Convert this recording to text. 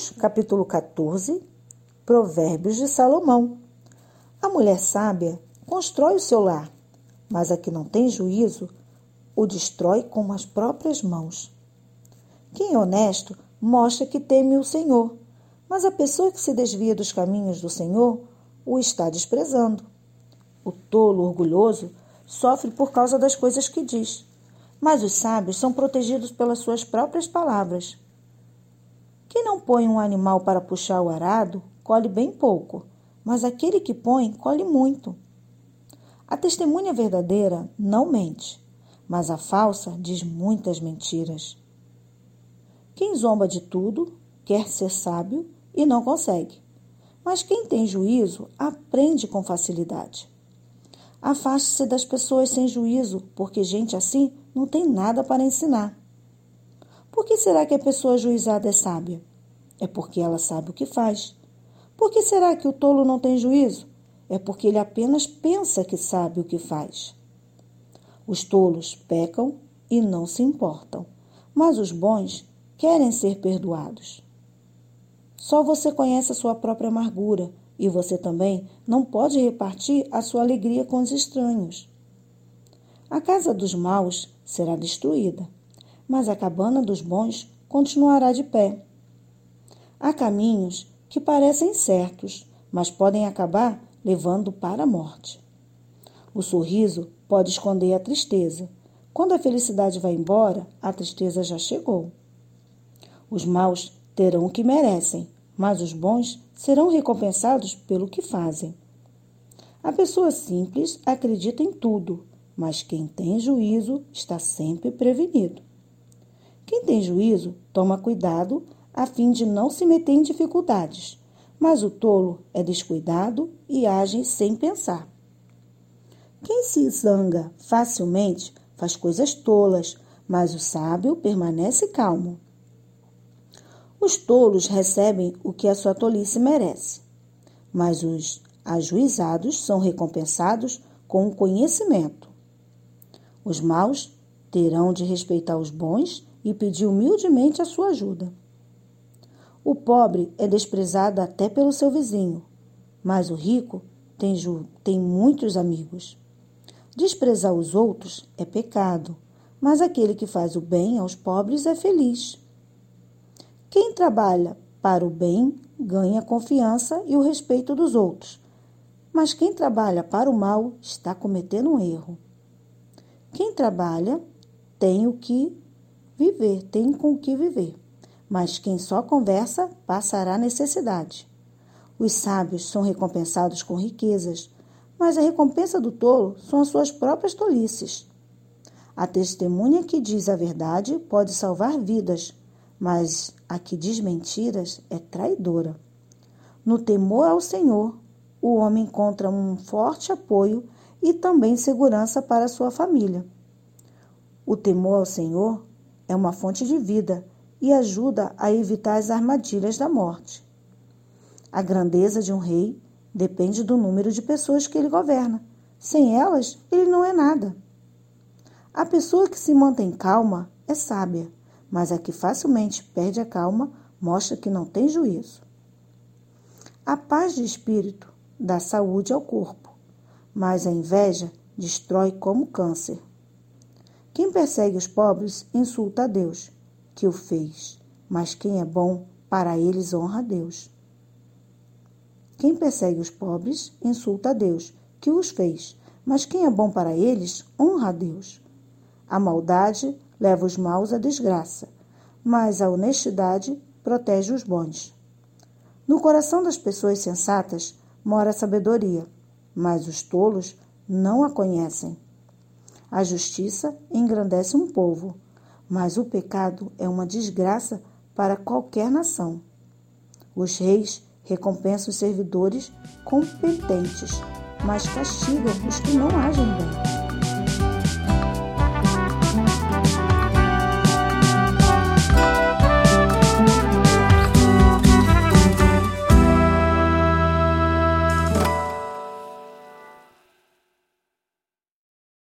Provérbios, capítulo 14, Provérbios de Salomão. A mulher sábia constrói o seu lar, mas a que não tem juízo o destrói com as próprias mãos. Quem é honesto mostra que teme o Senhor, mas a pessoa que se desvia dos caminhos do Senhor o está desprezando. O tolo orgulhoso sofre por causa das coisas que diz, mas os sábios são protegidos pelas suas próprias palavras. Quem não põe um animal para puxar o arado, colhe bem pouco, mas aquele que põe, colhe muito. A testemunha verdadeira não mente, mas a falsa diz muitas mentiras. Quem zomba de tudo quer ser sábio e não consegue. Mas quem tem juízo aprende com facilidade. Afaste-se das pessoas sem juízo, porque gente assim não tem nada para ensinar. Por que será que a pessoa juizada é sábia? É porque ela sabe o que faz. Por que será que o tolo não tem juízo? É porque ele apenas pensa que sabe o que faz. Os tolos pecam e não se importam, mas os bons querem ser perdoados. Só você conhece a sua própria amargura e você também não pode repartir a sua alegria com os estranhos. A casa dos maus será destruída, mas a cabana dos bons continuará de pé. Há caminhos que parecem certos, mas podem acabar levando para a morte. O sorriso pode esconder a tristeza. Quando a felicidade vai embora, a tristeza já chegou. Os maus terão o que merecem, mas os bons serão recompensados pelo que fazem. A pessoa simples acredita em tudo, mas quem tem juízo está sempre prevenido. Quem tem juízo toma cuidado a fim de não se meter em dificuldades, mas o tolo é descuidado e age sem pensar. Quem se zanga facilmente faz coisas tolas, mas o sábio permanece calmo. Os tolos recebem o que a sua tolice merece, mas os ajuizados são recompensados com o conhecimento. Os maus terão de respeitar os bons e pedir humildemente a sua ajuda. O pobre é desprezado até pelo seu vizinho, mas o rico tem, tem muitos amigos. Desprezar os outros é pecado, mas aquele que faz o bem aos pobres é feliz. Quem trabalha para o bem ganha a confiança e o respeito dos outros, mas quem trabalha para o mal está cometendo um erro. Quem trabalha tem o que viver, tem com o que viver, mas quem só conversa passará necessidade. Os sábios são recompensados com riquezas, mas a recompensa do tolo são as suas próprias tolices. A testemunha que diz a verdade pode salvar vidas, mas a que diz mentiras é traidora. No temor ao Senhor, o homem encontra um forte apoio e também segurança para sua família. O temor ao Senhor é uma fonte de vida e ajuda a evitar as armadilhas da morte. A grandeza de um rei depende do número de pessoas que ele governa. Sem elas, ele não é nada. A pessoa que se mantém calma é sábia mas a que facilmente perde a calma mostra que não tem juízo. A paz de espírito dá saúde ao corpo, mas a inveja destrói como câncer. Quem persegue os pobres insulta a Deus, que o fez, mas quem é bom, para eles honra a Deus. Quem persegue os pobres insulta a Deus, que os fez, mas quem é bom para eles honra a Deus. A maldade leva os maus à desgraça, mas a honestidade protege os bons. No coração das pessoas sensatas mora a sabedoria, mas os tolos não a conhecem. A justiça engrandece um povo, mas o pecado é uma desgraça para qualquer nação. Os reis recompensam os servidores competentes, mas castigam os que não agem bem.